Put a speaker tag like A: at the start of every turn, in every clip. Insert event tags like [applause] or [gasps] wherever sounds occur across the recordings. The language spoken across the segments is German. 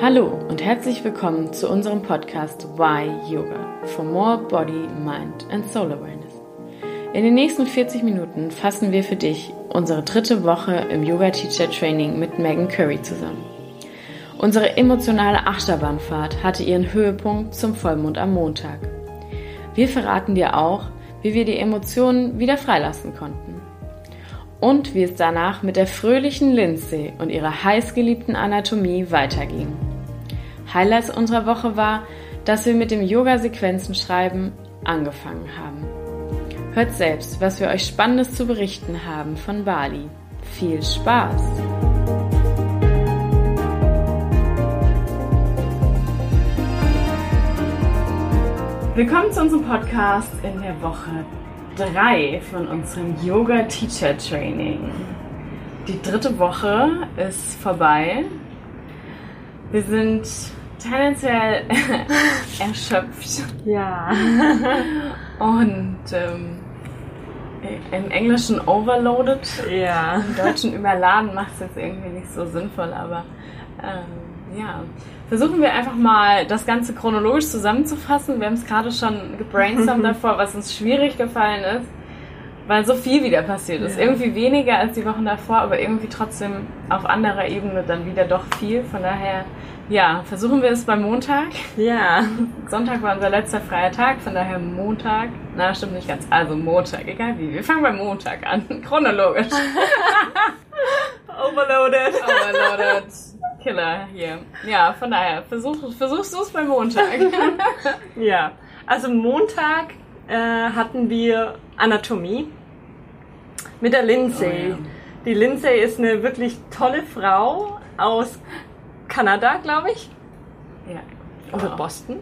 A: Hallo und herzlich willkommen zu unserem Podcast Why Yoga for More Body, Mind and Soul Awareness. In den nächsten 40 Minuten fassen wir für dich unsere dritte Woche im Yoga Teacher Training mit Megan Curry zusammen. Unsere emotionale Achterbahnfahrt hatte ihren Höhepunkt zum Vollmond am Montag. Wir verraten dir auch, wie wir die Emotionen wieder freilassen konnten. Und wie es danach mit der fröhlichen Lindsay und ihrer heißgeliebten Anatomie weiterging. Highlights unserer Woche war, dass wir mit dem Yoga-Sequenzen-Schreiben angefangen haben. Hört selbst, was wir euch Spannendes zu berichten haben von Bali. Viel Spaß! Willkommen zu unserem Podcast in der Woche 3 von unserem Yoga Teacher Training. Die dritte Woche ist vorbei. Wir sind tendenziell [laughs] erschöpft.
B: Ja.
A: Und ähm, im Englischen overloaded.
B: Ja.
A: Im Deutschen überladen macht es jetzt irgendwie nicht so sinnvoll, aber ähm, ja. Versuchen wir einfach mal das Ganze chronologisch zusammenzufassen. Wir haben es gerade schon gebrainstormt [laughs] davor, was uns schwierig gefallen ist, weil so viel wieder passiert ist.
B: Ja.
A: Irgendwie weniger als die Wochen davor, aber irgendwie trotzdem auf anderer Ebene dann wieder doch viel. Von daher, ja, versuchen wir es beim Montag.
B: Ja.
A: Sonntag war unser letzter freier Tag, von daher Montag. Na, stimmt nicht ganz. Also Montag, egal wie. Wir fangen beim Montag an, [laughs] chronologisch. [laughs]
B: Overloaded.
A: Overloaded. Killer hier. Ja, von daher, versuch, versuchst du es beim Montag. [laughs]
B: Ja. Also Montag äh, hatten wir Anatomie mit der Lindsay.
A: Oh, ja.
B: Die Lindsay ist eine wirklich tolle Frau aus Kanada, glaube ich.
A: ja.
B: Oder
A: Wow.
B: Boston.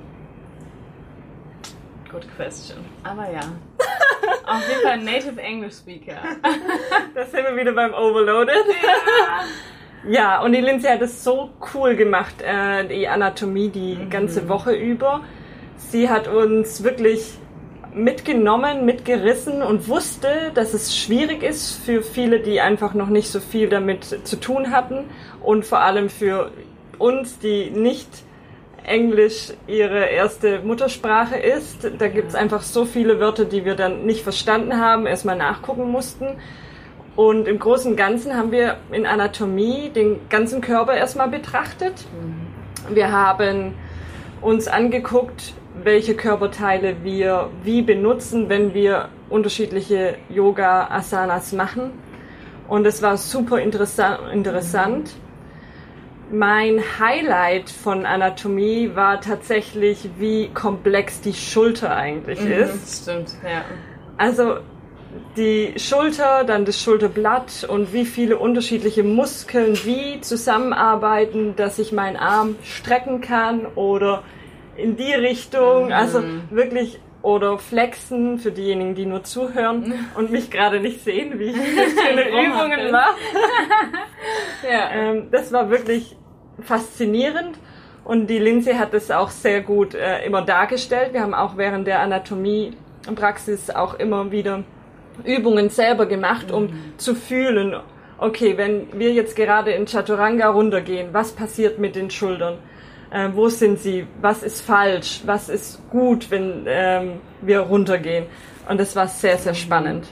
A: Good question. Aber ja. [laughs] Auf jeden Fall Native English Speaker. [laughs]
B: Da sind wir wieder beim Overloaded. [laughs] Ja, und die Lindsay hat es so cool gemacht, äh, die Anatomie die ganze Woche über. Sie hat uns wirklich mitgenommen, mitgerissen und wusste, dass es schwierig ist für viele, die einfach noch nicht so viel damit zu tun hatten und vor allem für uns, die nicht Englisch ihre erste Muttersprache ist. Da gibt's einfach so viele Wörter, die wir dann nicht verstanden haben, erstmal nachgucken mussten. Und im Großen und Ganzen haben wir in Anatomie den ganzen Körper erstmal betrachtet. Wir haben uns angeguckt, welche Körperteile wir wie benutzen, wenn wir unterschiedliche Yoga-Asanas machen. Und es war super interessa interessant. Mein Highlight von Anatomie war tatsächlich, wie komplex die Schulter eigentlich ist.
A: Stimmt, ja.
B: Also die Schulter, dann das Schulterblatt und wie viele unterschiedliche Muskeln wie zusammenarbeiten, dass ich meinen Arm strecken kann oder in die Richtung, also wirklich oder flexen für diejenigen, die nur zuhören [laughs] und mich gerade nicht sehen, wie ich [laughs] schöne Übungen mache. [laughs]
A: Ja.
B: Ähm, das war wirklich faszinierend und die Lindsay hat es auch sehr gut äh, immer dargestellt. Wir haben auch während der Anatomiepraxis auch immer wieder Übungen selber gemacht, um zu fühlen, okay, wenn wir jetzt gerade in Chaturanga runtergehen, was passiert mit den Schultern? Äh, wo sind sie? Was ist falsch? Was ist gut, wenn ähm, wir runtergehen? Und das war sehr, sehr spannend.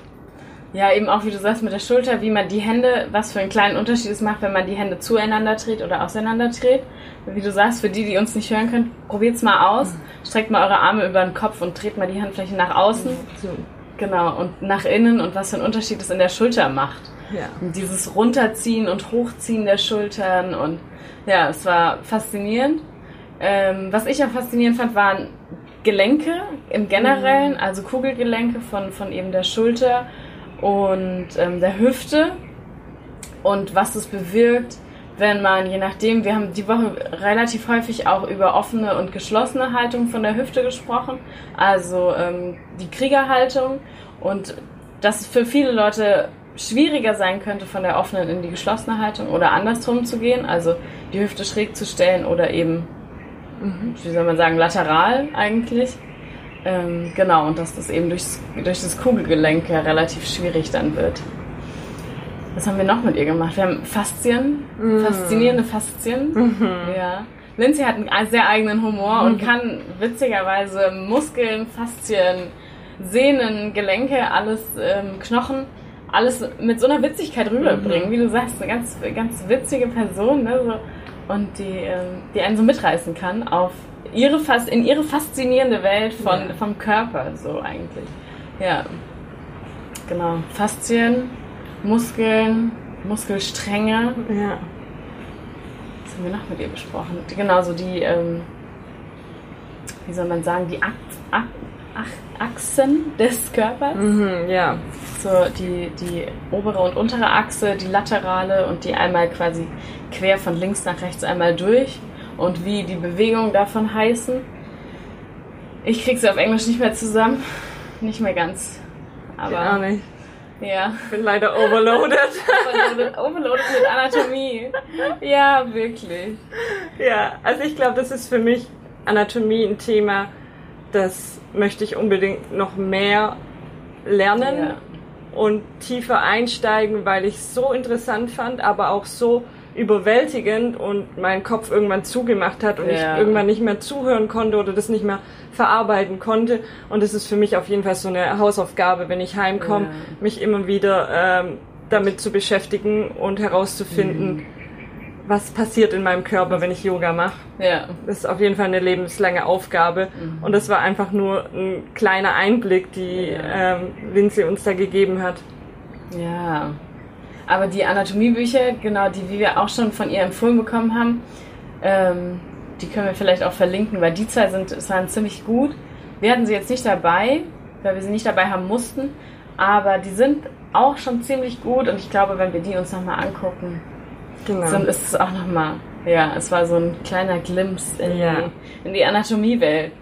A: Ja, eben auch wie du sagst mit der Schulter, wie man die Hände, was für einen kleinen Unterschied es macht, wenn man die Hände zueinander dreht oder auseinander dreht. Wie du sagst, für die, die uns nicht hören können, probiert's mal aus. Streckt mal eure Arme über den Kopf und dreht mal die Handfläche nach außen.
B: So,
A: Genau, und nach innen und was für einen Unterschied es in der Schulter macht.
B: ja.
A: Und dieses Runterziehen und Hochziehen der Schultern und ja, es war faszinierend. Ähm, was ich auch faszinierend fand, waren Gelenke im Generellen, also Kugelgelenke von, von eben der Schulter und ähm, der Hüfte und was es bewirkt, wenn man, je nachdem, wir haben die Woche relativ häufig auch über offene und geschlossene Haltung von der Hüfte gesprochen, also ähm, die Kriegerhaltung und dass es für viele Leute schwieriger sein könnte, von der offenen in die geschlossene Haltung oder andersrum zu gehen, also die Hüfte schräg zu stellen oder eben, wie soll man sagen, lateral eigentlich. Ähm, genau, und dass das eben durchs, durch das Kugelgelenk ja relativ schwierig dann wird. Was haben wir noch mit ihr gemacht? Wir haben Faszien, faszinierende Faszien. Ja. Lindsay hat einen sehr eigenen Humor und kann witzigerweise Muskeln, Faszien, Sehnen, Gelenke, alles ähm, Knochen, alles mit so einer Witzigkeit rüberbringen, mhm. wie du sagst, eine ganz, ganz witzige Person, ne? So, und die, ähm, die einen so mitreißen kann auf ihre fast in ihre faszinierende Welt von, ja. vom Körper, so eigentlich. Ja. Genau. Faszien, Muskeln, Muskelstränge.
B: Ja.
A: Was haben wir noch mit ihr besprochen? Genauso die, ähm, wie soll man sagen, die Ak Ak Ach Achsen des Körpers.
B: Mhm, ja.
A: So die, die obere und untere Achse, die laterale und die einmal quasi quer von links nach rechts einmal durch und wie die Bewegungen davon heißen. Ich krieg sie auf Englisch nicht mehr zusammen. Nicht mehr ganz. Aber.
B: Ja, nicht.
A: Ja.
B: Ich bin leider overloaded. [laughs]
A: overloaded. Overloaded mit Anatomie. Ja, wirklich.
B: Ja, also ich glaube, das ist für mich Anatomie ein Thema, das möchte ich unbedingt noch mehr lernen ja. und tiefer einsteigen, weil ich es so interessant fand, aber auch so überwältigend und mein Kopf irgendwann zugemacht hat und ja. ich irgendwann nicht mehr zuhören konnte oder das nicht mehr verarbeiten konnte. Und es ist für mich auf jeden Fall so eine Hausaufgabe, wenn ich heimkomme, ja. mich immer wieder ähm, damit zu beschäftigen und herauszufinden, mhm was passiert in meinem Körper, wenn ich Yoga mache.
A: Ja.
B: Das ist auf jeden Fall eine lebenslange Aufgabe. Mhm. Und das war einfach nur ein kleiner Einblick, die ja. ähm, Lindsay uns da gegeben hat.
A: Ja. Aber die Anatomiebücher, genau, die wir auch schon von ihr empfohlen bekommen haben, ähm, die können wir vielleicht auch verlinken, weil die zwei sind, waren ziemlich gut. Wir hatten sie jetzt nicht dabei, weil wir sie nicht dabei haben mussten, aber die sind auch schon ziemlich gut und ich glaube, wenn wir die uns nochmal angucken, Genau. So ist es auch nochmal. Ja, es war so ein kleiner Glimpse in, ja. die, in die Anatomiewelt.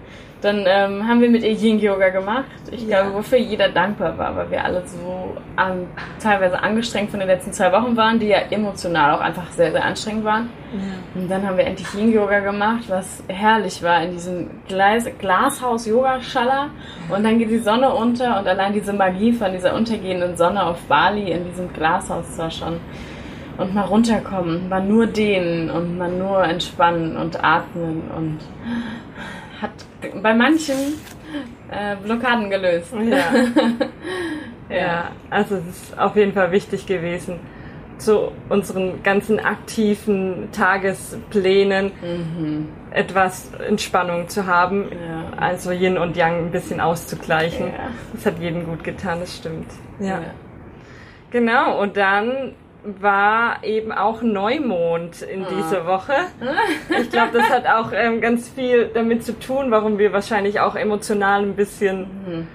A: Dann ähm, haben wir mit ihr Yin-Yoga gemacht. Ich ja. glaube, wofür jeder dankbar war, weil wir alle so an, teilweise angestrengt von den letzten zwei Wochen waren, die ja emotional auch einfach sehr, sehr anstrengend waren. Ja. Und dann haben wir endlich Yin-Yoga gemacht, was herrlich war in diesem Gleis Glashaus-Yoga-Schaller. Und dann geht die Sonne unter und allein diese Magie von dieser untergehenden Sonne auf Bali in diesem Glashaus war schon und mal runterkommen, mal nur dehnen und mal nur entspannen und atmen und bei manchen äh, Blockaden gelöst. [laughs]
B: Ja. ja. also es ist auf jeden Fall wichtig gewesen, zu unseren ganzen aktiven Tagesplänen mhm. etwas Entspannung zu haben, ja. also Yin und Yang ein bisschen auszugleichen. Ja. Das hat jedem gut getan, das stimmt. Ja. ja. Genau, und dann war eben auch Neumond in ah. dieser Woche. [laughs] Ich glaube, das hat auch ähm, ganz viel damit zu tun, warum wir wahrscheinlich auch emotional ein bisschen, mhm.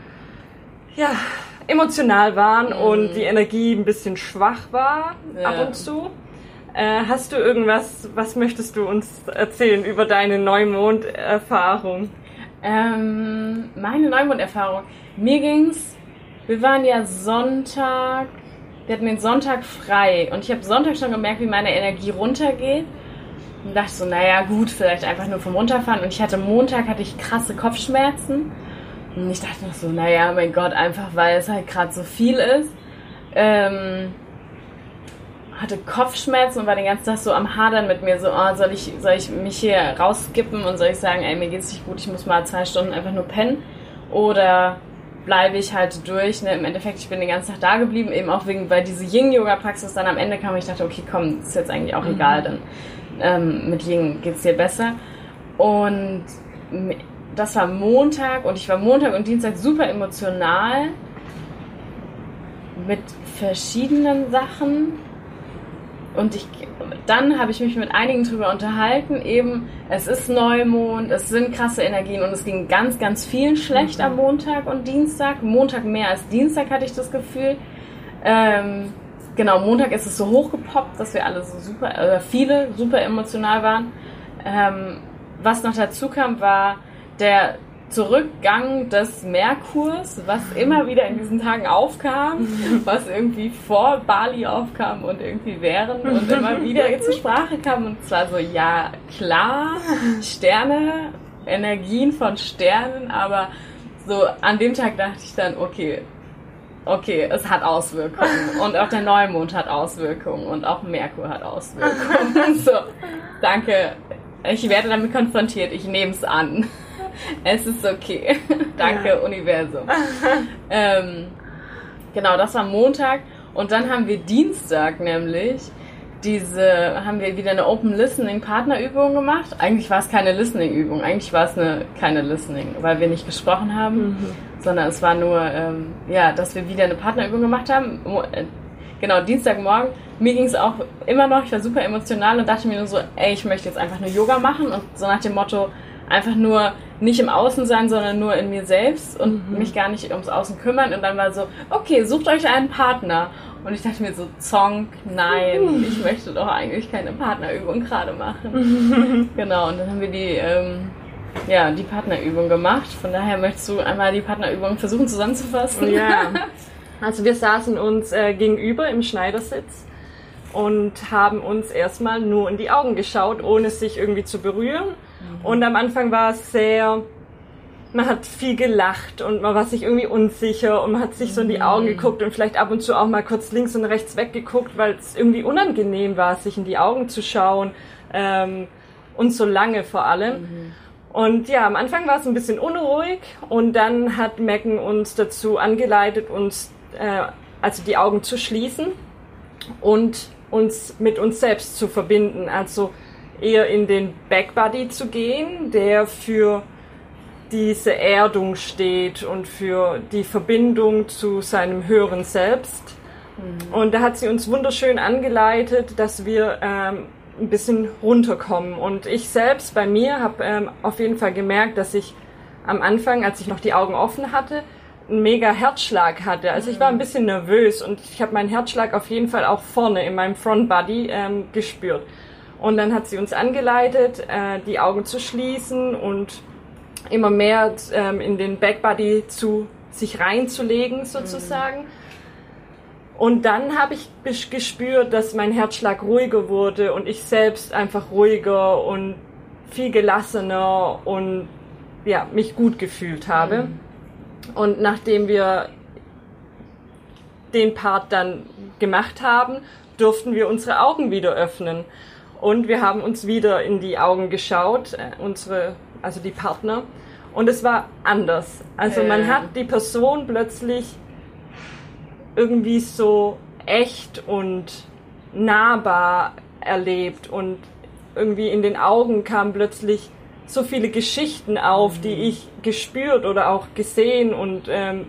B: ja, emotional waren mhm. und die Energie ein bisschen schwach war ja. ab und zu. Äh, hast du irgendwas, was möchtest du uns erzählen über deine Neumond-Erfahrung?
A: Ähm, meine Neumond-Erfahrung. Mir ging's, wir waren ja Sonntag wir hatten den Sonntag frei und ich habe Sonntag schon gemerkt, wie meine Energie runtergeht. Und dachte so, naja, gut, vielleicht einfach nur vom Runterfahren. Und ich hatte Montag, hatte ich krasse Kopfschmerzen. Und ich dachte noch so, naja, mein Gott, einfach weil es halt gerade so viel ist. Ähm, hatte Kopfschmerzen und war den ganzen Tag so am Hadern mit mir, so, oh, soll ich, soll ich mich hier rausskippen und soll ich sagen, ey, mir geht's nicht gut, ich muss mal zwei Stunden einfach nur pennen? Oder bleibe ich halt durch. Ne? Im Endeffekt, ich bin den ganzen Tag da geblieben, eben auch wegen, weil diese Yin-Yoga-Praxis dann am Ende kam und ich dachte, okay, komm, ist jetzt eigentlich auch mhm. egal, dann ähm, mit Yin geht es dir besser. Und das war Montag und ich war Montag und Dienstag super emotional mit verschiedenen Sachen und ich, dann habe ich mich mit einigen drüber unterhalten, eben, es ist Neumond, es sind krasse Energien und es ging ganz, ganz vielen schlecht mhm. am Montag und Dienstag. Montag mehr als Dienstag hatte ich das Gefühl. Ähm, genau, Montag ist es so hochgepoppt, dass wir alle so super, äh, viele super emotional waren. Ähm, was noch dazu kam, war der Zurückgang des Merkurs, was immer wieder in diesen Tagen aufkam, [laughs] was irgendwie vor Bali aufkam und irgendwie während und immer wieder zur Sprache kam. Und zwar so, ja, klar, Sterne, Energien von Sternen, aber so an dem Tag dachte ich dann, okay, okay, es hat Auswirkungen [laughs] und auch der Neumond hat Auswirkungen und auch Merkur hat Auswirkungen. [laughs] so, danke, Ich werde damit konfrontiert, ich nehme es an. [laughs] Es ist okay. [laughs] Danke, ja. Universum. [laughs] ähm, genau, das war Montag. Und dann haben wir Dienstag nämlich diese, haben wir wieder eine Open Listening Partnerübung gemacht. Eigentlich war es keine Listening Übung, eigentlich war es eine keine Listening, weil wir nicht gesprochen haben, mhm. sondern es war nur, ähm, ja, dass wir wieder eine Partnerübung gemacht haben. Äh, genau, Dienstagmorgen. Mir ging es auch immer noch, ich war super emotional und dachte mir nur so, ey, ich möchte jetzt einfach nur Yoga machen und so nach dem Motto, einfach nur nicht im Außen sein, sondern nur in mir selbst und mhm. mich gar nicht ums Außen kümmern. Und dann war so, okay, sucht euch einen Partner. Und ich dachte mir so, Zonk, nein, ich möchte doch eigentlich keine Partnerübung gerade machen. [laughs] genau, und dann haben wir die, ähm, ja, die Partnerübung gemacht. Von daher möchtest du einmal die Partnerübung versuchen zusammenzufassen.
B: Ja. [laughs] Also wir saßen uns äh, gegenüber im Schneidersitz und haben uns erstmal nur in die Augen geschaut, ohne sich irgendwie zu berühren und am Anfang war es sehr, man hat viel gelacht und man war sich irgendwie unsicher und man hat sich so in die Augen mhm. geguckt und vielleicht ab und zu auch mal kurz links und rechts weggeguckt, weil es irgendwie unangenehm war, sich in die Augen zu schauen ähm, und so lange vor allem. Mhm. Und ja, am Anfang war es ein bisschen unruhig und dann hat Megan uns dazu angeleitet, uns äh, also die Augen zu schließen und uns mit uns selbst zu verbinden. Also eher in den Backbody zu gehen, der für diese Erdung steht und für die Verbindung zu seinem höheren Selbst. Mhm. Und da hat sie uns wunderschön angeleitet, dass wir ähm, ein bisschen runterkommen. Und ich selbst bei mir habe ähm, auf jeden Fall gemerkt, dass ich am Anfang, als ich noch die Augen offen hatte, einen mega Herzschlag hatte. Also ich war ein mhm. bisschen nervös und ich habe meinen Herzschlag auf jeden Fall auch vorne in meinem Front Body ähm, gespürt. Und dann hat sie uns angeleitet, äh, die Augen zu schließen und immer mehr ähm, in den Backbody zu sich reinzulegen sozusagen. Mhm. Und dann habe ich gespürt, dass mein Herzschlag ruhiger wurde und ich selbst einfach ruhiger und viel gelassener und ja, mich gut gefühlt habe. Mhm. Und nachdem wir den Part dann gemacht haben, durften wir unsere Augen wieder öffnen. Und wir haben uns wieder in die Augen geschaut, äh, unsere, also die Partner. Und es war anders. Also man hat die Person plötzlich irgendwie so echt und nahbar erlebt und irgendwie in den Augen kamen plötzlich so viele Geschichten auf, die mhm. ich gespürt oder auch gesehen und ähm,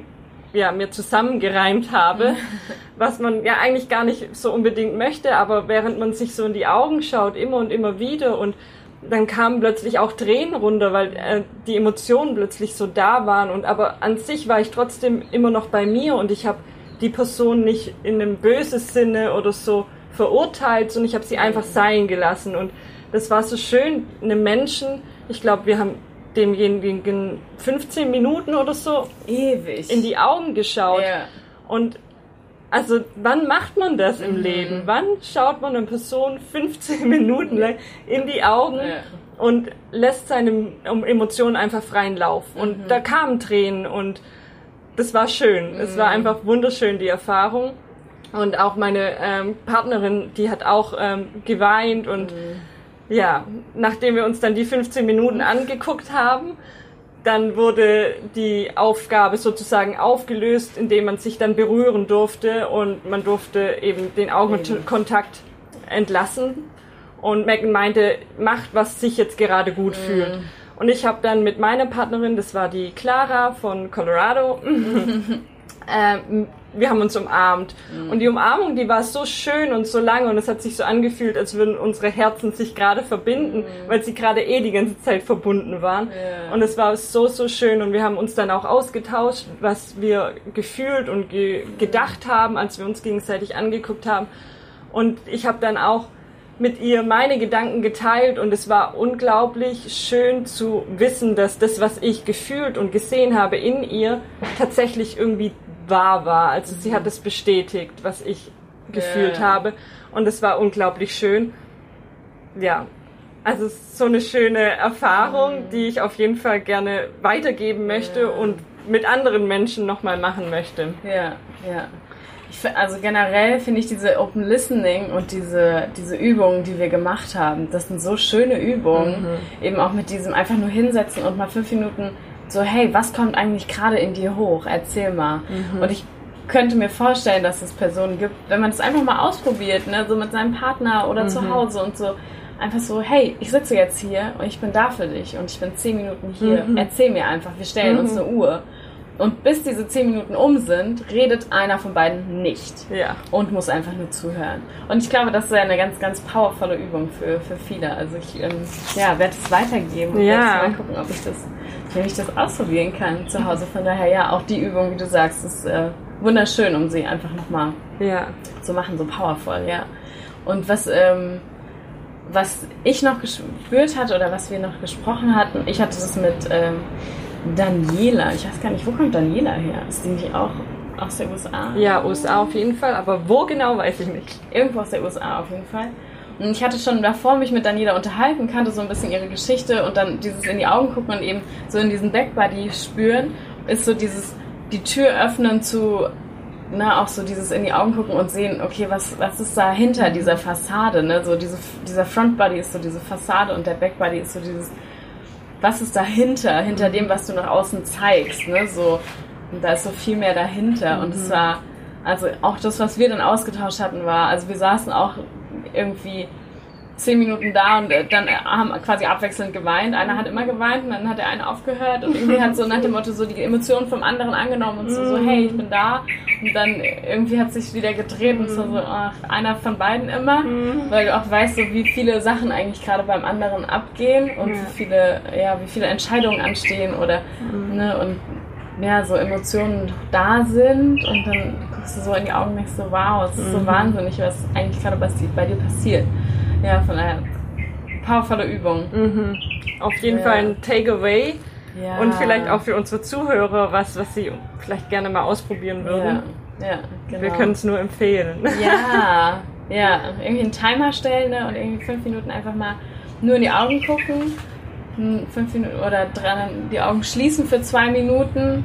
B: ja, mir zusammengereimt habe, [laughs] was man ja eigentlich gar nicht so unbedingt möchte, aber während man sich so in die Augen schaut, immer und immer wieder und dann kamen plötzlich auch Tränen runter, weil äh, die Emotionen plötzlich so da waren und aber an sich war ich trotzdem immer noch bei mir und ich habe die Person nicht in einem bösen Sinne oder so verurteilt, sondern ich habe sie einfach sein gelassen und das war so schön, einem Menschen, ich glaube, wir haben demjenigen 15 Minuten oder so
A: ewig
B: in die Augen geschaut. Ja. Und also wann macht man das im mhm. Leben? Wann schaut man eine Person 15 [laughs] Minuten lang in die Augen ja. und lässt seine Emotionen einfach freien Lauf? Und mhm. da kamen Tränen und das war schön. Mhm. Es war mhm. einfach wunderschön, die Erfahrung. Und auch meine ähm, Partnerin, die hat auch ähm, geweint und mhm ja, nachdem wir uns dann die 15 Minuten angeguckt haben, dann wurde die Aufgabe sozusagen aufgelöst, indem man sich dann berühren durfte und man durfte eben den Augenkontakt entlassen. Und Megan meinte, macht, was sich jetzt gerade gut mhm. fühlt. Und ich habe dann mit meiner Partnerin, das war die Clara von Colorado, [laughs] [laughs] äh, wir haben uns umarmt. Mhm. Und die Umarmung, die war so schön und so lange und es hat sich so angefühlt, als würden unsere Herzen sich gerade verbinden, mhm. weil sie gerade eh die ganze Zeit verbunden waren. Yeah. Und es war so, so schön und wir haben uns dann auch ausgetauscht, was wir gefühlt und ge gedacht haben, als wir uns gegenseitig angeguckt haben. Und ich habe dann auch mit ihr meine Gedanken geteilt und es war unglaublich schön zu wissen, dass das, was ich gefühlt und gesehen habe in ihr, tatsächlich irgendwie wahr war. Also sie hat es bestätigt, was ich gefühlt yeah. habe. Und es war unglaublich schön. Ja, also es ist so eine schöne Erfahrung, mm. die ich auf jeden Fall gerne weitergeben möchte yeah. und mit anderen Menschen nochmal machen möchte.
A: Ja, ja. Ich, also generell finde ich diese Open Listening und diese, diese Übungen, die wir gemacht haben, das sind so schöne Übungen. Mhm. Eben auch mit diesem einfach nur hinsetzen und mal fünf Minuten so, hey, was kommt eigentlich gerade in dir hoch? Erzähl mal. Mhm. Und ich könnte mir vorstellen, dass es Personen gibt, wenn man es einfach mal ausprobiert, ne, so mit seinem Partner oder mhm. zu Hause und so, einfach so, hey, ich sitze jetzt hier und ich bin da für dich und ich bin zehn Minuten hier. Mhm. Erzähl mir einfach, wir stellen mhm. uns eine Uhr. Und bis diese zehn Minuten um sind, redet einer von beiden nicht.
B: Ja.
A: Und muss einfach nur zuhören. Und ich glaube, das ist eine ganz, ganz powervolle Übung für, für viele. Also ich ähm, ja, werde es weitergeben und
B: ja.
A: mal gucken, ob ich das, wenn ich das ausprobieren kann zu Hause. Von daher, ja, auch die Übung, wie du sagst, ist äh, wunderschön, um sie einfach nochmal
B: ja.
A: zu machen, so powerful, ja. Und was, ähm, was ich noch gespürt hatte oder was wir noch gesprochen hatten, ich hatte das mit ähm, Daniela. Ich weiß gar nicht, wo kommt Daniela her? Ist die nicht auch aus der USA?
B: Ja, USA auf jeden Fall, aber wo genau weiß ich nicht.
A: Irgendwo aus der USA auf jeden Fall. Ich hatte schon davor mich mit Daniela unterhalten, kannte so ein bisschen ihre Geschichte und dann dieses in die Augen gucken und eben so in diesen Backbody spüren, ist so dieses die Tür öffnen zu ne, auch so dieses in die Augen gucken und sehen, okay, was, was ist da hinter dieser Fassade, ne? So diese, dieser Frontbody ist so diese Fassade und der Backbody ist so dieses, was ist dahinter, hinter dem, was du nach außen zeigst, ne? So, und da ist so viel mehr dahinter. Mhm. Und es war, also auch das, was wir dann ausgetauscht hatten, war, also wir saßen auch irgendwie zehn Minuten da und äh, dann äh, haben quasi abwechselnd geweint. Einer hat immer geweint und dann hat der eine aufgehört und irgendwie hat so nach dem Motto so die Emotionen vom anderen angenommen und so, so hey, ich bin da. Und dann irgendwie hat sich wieder gedreht und so, so ach, einer von beiden immer, weil du auch weißt, so wie viele Sachen eigentlich gerade beim anderen abgehen und wie viele, ja, wie viele Entscheidungen anstehen oder, ne, und ja, so Emotionen da sind und dann guckst du so in die Augen und denkst so, wow, es ist so wahnsinnig, was eigentlich gerade bei dir passiert. Ja, von daher powervolle Übung.
B: Mhm. Auf jeden ja. Fall ein Takeaway. Ja. Und vielleicht auch für unsere Zuhörer was, was sie vielleicht gerne mal ausprobieren würden.
A: Ja, ja
B: genau. Wir können es nur empfehlen.
A: Ja, [laughs] ja. Irgendwie einen Timer stellen ne? und irgendwie fünf Minuten einfach mal nur in die Augen gucken. Fünf Minuten oder dran die Augen schließen für zwei Minuten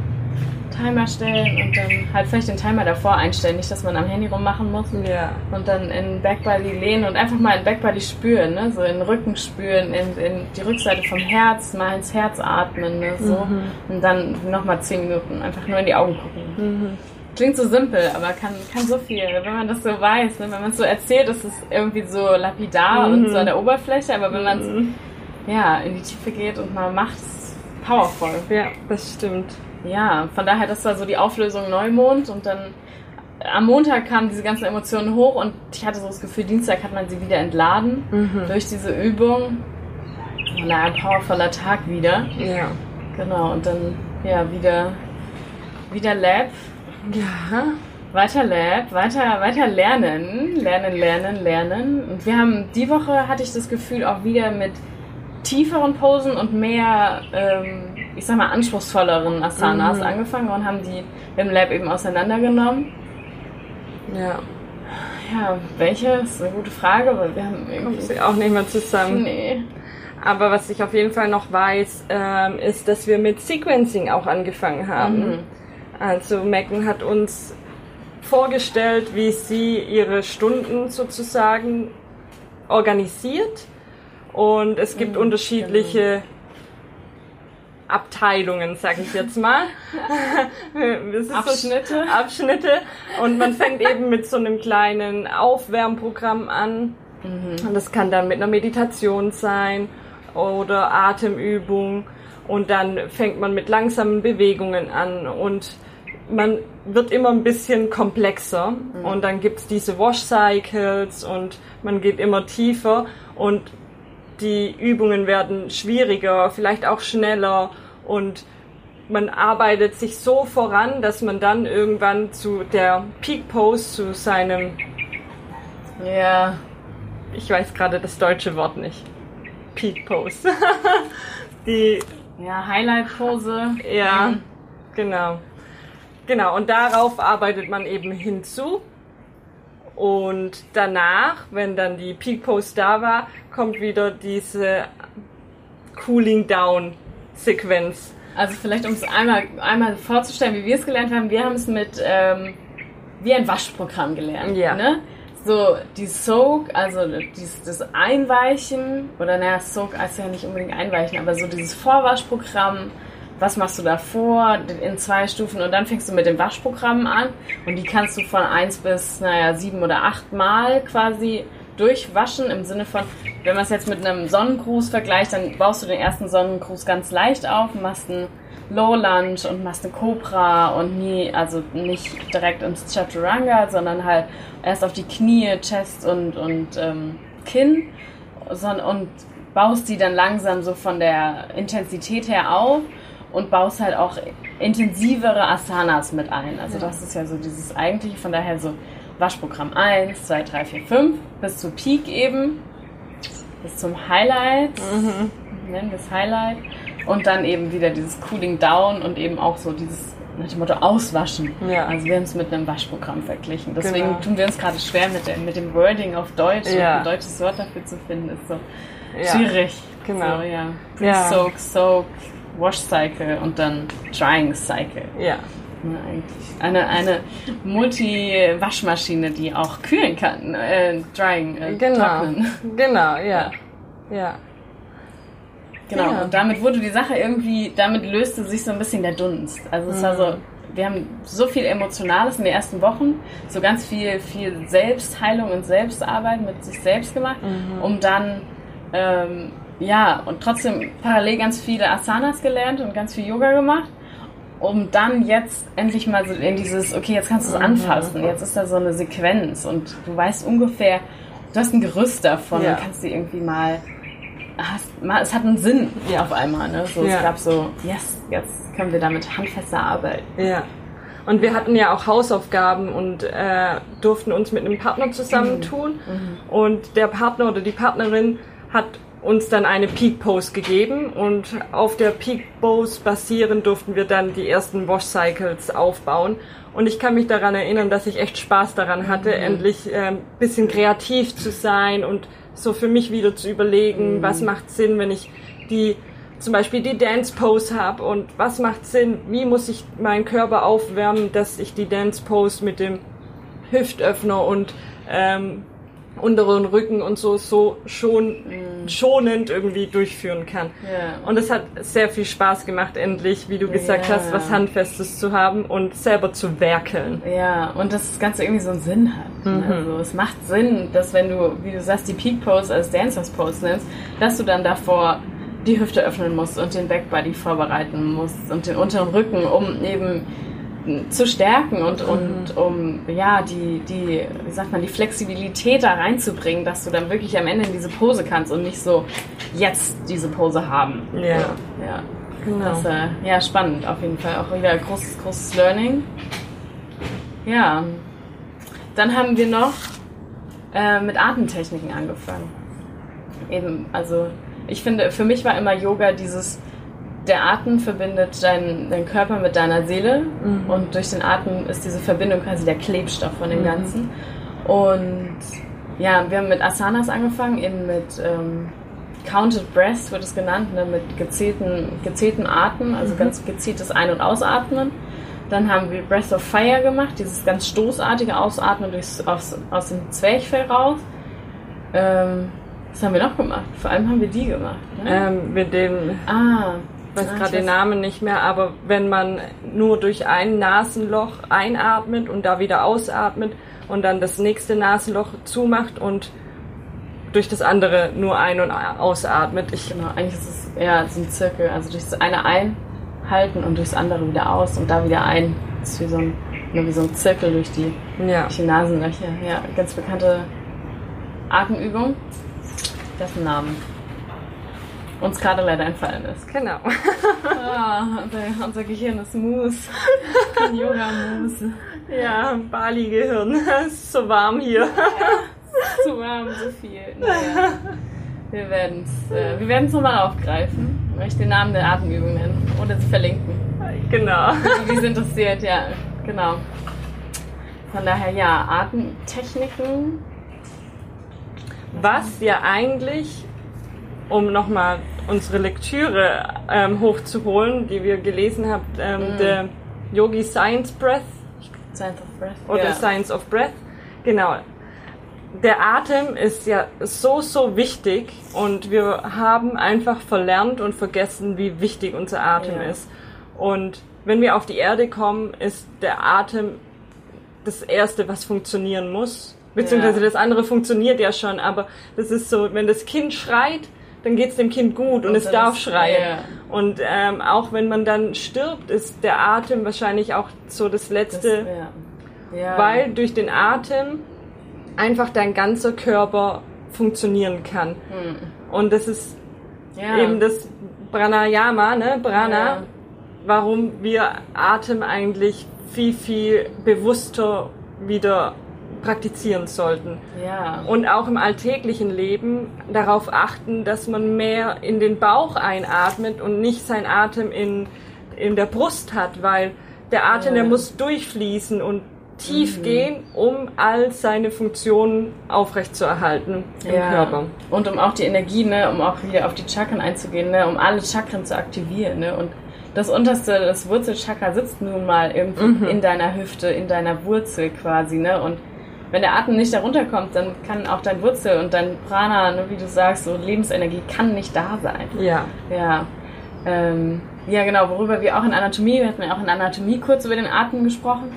A: Timer stellen und dann halt vielleicht den Timer davor einstellen, nicht, dass man am Handy rummachen muss.
B: Ja.
A: Und dann in Backbody lehnen und einfach mal in Backbody spüren, ne? so in den Rücken spüren, in, in die Rückseite vom Herz, mal ins Herz atmen, ne? so. Mhm. Und dann nochmal zehn Minuten einfach nur in die Augen gucken. Mhm. Klingt so simpel, aber kann, kann so viel. Wenn man das so weiß, ne? wenn man es so erzählt, ist es irgendwie so lapidar mhm. und so an der Oberfläche, aber wenn man es mhm. Ja, in die Tiefe geht und mal macht, ist powerful.
B: Ja, das stimmt
A: ja, von daher, das war so die Auflösung Neumond und dann am Montag kamen diese ganzen Emotionen hoch und ich hatte so das Gefühl, Dienstag hat man sie wieder entladen mhm. durch diese Übung. Na, ein powervoller Tag wieder.
B: Ja.
A: Genau, und dann ja wieder, wieder Lab. Ja. Weiter Lab, weiter, weiter lernen, lernen, lernen, lernen. Und wir haben die Woche hatte ich das Gefühl auch wieder mit tieferen Posen und mehr ähm, ich sag mal, anspruchsvolleren Asanas mhm. angefangen und haben die im Lab eben auseinandergenommen.
B: Ja.
A: Ja, welche? ist eine gute Frage, weil wir haben irgendwie.
B: sie auch nicht mehr zusammen.
A: Nee.
B: Aber was ich auf jeden Fall noch weiß, ähm, ist, dass wir mit Sequencing auch angefangen haben. Mhm. Also Megan hat uns vorgestellt, wie sie ihre Stunden sozusagen organisiert. Und es gibt mhm, unterschiedliche genau. Abteilungen, sag ich jetzt mal. [laughs]
A: Abschnitte.
B: Abschnitte. Und man fängt eben mit so einem kleinen Aufwärmprogramm an. Mhm. Und das kann dann mit einer Meditation sein oder Atemübung. Und dann fängt man mit langsamen Bewegungen an und man wird immer ein bisschen komplexer. Mhm. Und dann gibt's diese Wash Cycles und man geht immer tiefer. Und die Übungen werden schwieriger, vielleicht auch schneller und man arbeitet sich so voran, dass man dann irgendwann zu der Peak Pose, zu seinem,
A: ja,
B: ich weiß gerade das deutsche Wort nicht, Peak Pose, [laughs] die,
A: ja, Highlight Pose,
B: ja, mhm. genau, genau, und darauf arbeitet man eben hinzu. Und danach, wenn dann die Peak Pose da war, kommt wieder diese Cooling Down Sequenz.
A: Also vielleicht um es einmal, einmal vorzustellen, wie wir es gelernt haben. Wir haben es mit ähm, wie ein Waschprogramm gelernt.
B: Ja.
A: Ne? So, die Soak, also dieses, das Einweichen, oder naja, Soak heißt ja nicht unbedingt Einweichen, aber so dieses Vorwaschprogramm, was machst du davor in zwei Stufen. Und dann fängst du mit dem Waschprogramm an. Und die kannst du von eins bis, naja, sieben oder acht Mal quasi durchwaschen im Sinne von, wenn man es jetzt mit einem Sonnengruß vergleicht, dann baust du den ersten Sonnengruß ganz leicht auf, machst einen Low Lunge und machst eine Cobra und nie, also nicht direkt ins Chaturanga, sondern halt erst auf die Knie, Chest und, und ähm, Kinn. Und baust die dann langsam so von der Intensität her auf und baust halt auch intensivere Asanas mit ein. Also das ist ja so dieses eigentliche, von daher so Waschprogramm 1, 2, 3, 4, 5 bis zu Peak eben, bis zum Highlight, nennen wir es Highlight und dann eben wieder dieses Cooling Down und eben auch so dieses nach dem Motto auswaschen.
B: Ja.
A: Also wir haben es mit einem Waschprogramm verglichen. Deswegen
B: Genau.
A: tun wir uns gerade schwer mit dem, mit dem Wording auf Deutsch.
B: Ja.
A: Ein deutsches Wort dafür zu finden, ist so
B: Ja.
A: schwierig.
B: Genau.
A: So, ja. Pre-Soak, Soak, Wash Cycle und dann Drying Cycle.
B: Ja.
A: Eine, eine Multi-Waschmaschine, die auch kühlen kann. Äh, drying, äh,
B: Genau.
A: trocknen. [laughs]
B: Genau, ja. Ja.
A: Genau.
B: Ja.
A: Und damit wurde die Sache irgendwie, damit löste sich so ein bisschen der Dunst. Also es war so, wir haben so viel Emotionales in den ersten Wochen, so ganz viel, viel Selbstheilung und Selbstarbeit mit sich selbst gemacht, um dann, ähm, ja, und trotzdem parallel ganz viele Asanas gelernt und ganz viel Yoga gemacht, um dann jetzt endlich mal so in dieses, okay, jetzt kannst du es anfassen, jetzt ist da so eine Sequenz und du weißt ungefähr, du hast ein Gerüst davon
B: Ja.
A: und kannst dir irgendwie mal es hat einen Sinn
B: Ja.
A: auf einmal. Ne? So,
B: Ja.
A: Es gab so, yes, jetzt können wir damit handfester arbeiten.
B: Ja. Und wir hatten ja auch Hausaufgaben und äh, durften uns mit einem Partner zusammentun. Und der Partner oder die Partnerin hat uns dann eine Peak Pose gegeben und auf der Peak Pose basierend durften wir dann die ersten Wash Cycles aufbauen. Und ich kann mich daran erinnern, dass ich echt Spaß daran hatte, endlich äh, ein bisschen kreativ zu sein und so für mich wieder zu überlegen, was macht Sinn, wenn ich die zum Beispiel die Dance Pose habe und was macht Sinn, wie muss ich meinen Körper aufwärmen, dass ich die Dance Pose mit dem Hüftöffner und ähm, unteren Rücken und so so schon schonend irgendwie durchführen kann.
A: Ja.
B: Und es hat sehr viel Spaß gemacht, endlich, wie du gesagt
A: Ja.
B: hast, was Handfestes zu haben und selber zu werkeln.
A: Ja, und dass das Ganze irgendwie so einen Sinn hat.
B: Mhm.
A: ne? Also es macht Sinn, dass wenn du, wie du sagst, die Peak Pose als Dancers Pose nimmst, dass du dann davor die Hüfte öffnen musst und den Backbody vorbereiten musst und den unteren Rücken, um eben zu stärken und,
B: Mhm.
A: und um ja die, die, wie sagt man, die Flexibilität da reinzubringen, dass du dann wirklich am Ende in diese Pose kannst und nicht so jetzt diese Pose haben.
B: Ja.
A: Ja.
B: Genau.
A: Das, äh, ja, spannend auf jeden Fall. Auch wieder großes, großes Learning. Ja. Dann haben wir noch äh, mit Atemtechniken angefangen. Eben, also ich finde, für mich war immer Yoga dieses, der Atem verbindet deinen, deinen Körper mit deiner Seele und durch den Atem ist diese Verbindung quasi der Klebstoff von dem Ganzen. Und ja, wir haben mit Asanas angefangen, eben mit ähm, Counted Breath wird es genannt, ne, mit gezielten, gezielten Atem, also ganz gezieltes Ein- und Ausatmen. Dann haben wir Breath of Fire gemacht, dieses ganz stoßartige Ausatmen durchs, aus, aus dem Zwerchfell raus. Ähm, was haben wir noch gemacht? Vor allem haben wir die gemacht. Ne?
B: Ähm, mit dem,
A: ah,
B: ich weiß
A: ah,
B: gerade den Namen nicht mehr, aber wenn man nur durch ein Nasenloch einatmet und da wieder ausatmet und dann das nächste Nasenloch zumacht und durch das andere nur ein- und ausatmet. Ich,
A: Genau, eigentlich ist es ja so ein Zirkel. Also durch das eine einhalten und durchs andere wieder aus und da wieder ein. Das ist wie so ein, nur wie so ein Zirkel durch die,
B: ja.
A: durch die Nasenlöcher. Ja, ganz bekannte Atemübung. Dessen Namen uns gerade leider entfallen ist.
B: Genau.
A: Ah, unser, unser Gehirn ist Mus. [laughs] Yoga-Mus.
B: Ja, Bali-Gehirn. Es ist so warm hier.
A: Zu warm, zu viel. Naja. Wir werden es äh, wir werden's nochmal aufgreifen. Ich möchte den Namen der Atemübung nennen oder sie verlinken.
B: Genau.
A: Die sind interessiert, ja, genau. Von daher, ja, Atemtechniken.
B: Was ja eigentlich, um nochmal unsere Lektüre ähm, hochzuholen, die wir gelesen haben, ähm,
A: Mhm.
B: der Yogi Science Breath,
A: Science of Breath.
B: oder
A: ja.
B: Science of Breath. Genau. Der Atem ist ja so, so wichtig und wir haben einfach verlernt und vergessen, wie wichtig unser Atem
A: Ja.
B: ist. Und wenn wir auf die Erde kommen, ist der Atem das Erste, was funktionieren muss. Beziehungsweise
A: Ja.
B: das andere funktioniert ja schon, aber das ist so, wenn das Kind schreit, dann geht es dem Kind gut und,
A: Und
B: es
A: dann
B: darf schreien.
A: ja.
B: Und ähm, auch wenn man dann stirbt, ist der Atem wahrscheinlich auch so das
A: Das,
B: Letzte,
A: ja. Ja.
B: weil durch den Atem einfach dein ganzer Körper funktionieren kann.
A: Hm.
B: Und das ist eben das Pranayama, ne? Prana, warum wir Atem eigentlich viel, viel bewusster wieder praktizieren sollten.
A: Ja.
B: Und auch im alltäglichen Leben darauf achten, dass man mehr in den Bauch einatmet und nicht sein Atem in, in der Brust hat, weil der Atem, der muss durchfließen und tief
A: Mhm.
B: gehen, um all seine Funktionen aufrechtzuerhalten im
A: ja.
B: Körper.
A: Und um auch die Energie, ne, um auch wieder auf die Chakren einzugehen, ne, um alle Chakren zu aktivieren, ne, und das unterste, das Wurzelchakra sitzt nun mal irgendwo
B: Mhm.
A: in deiner Hüfte, in deiner Wurzel quasi, ne, und wenn der Atem nicht darunter kommt, dann kann auch dein Wurzel und dein Prana, ne, wie du sagst, so Lebensenergie kann nicht da sein.
B: Ja,
A: Ja. Ähm, ja, genau, worüber wir auch in Anatomie, wir hatten ja auch in Anatomie kurz über den Atem gesprochen.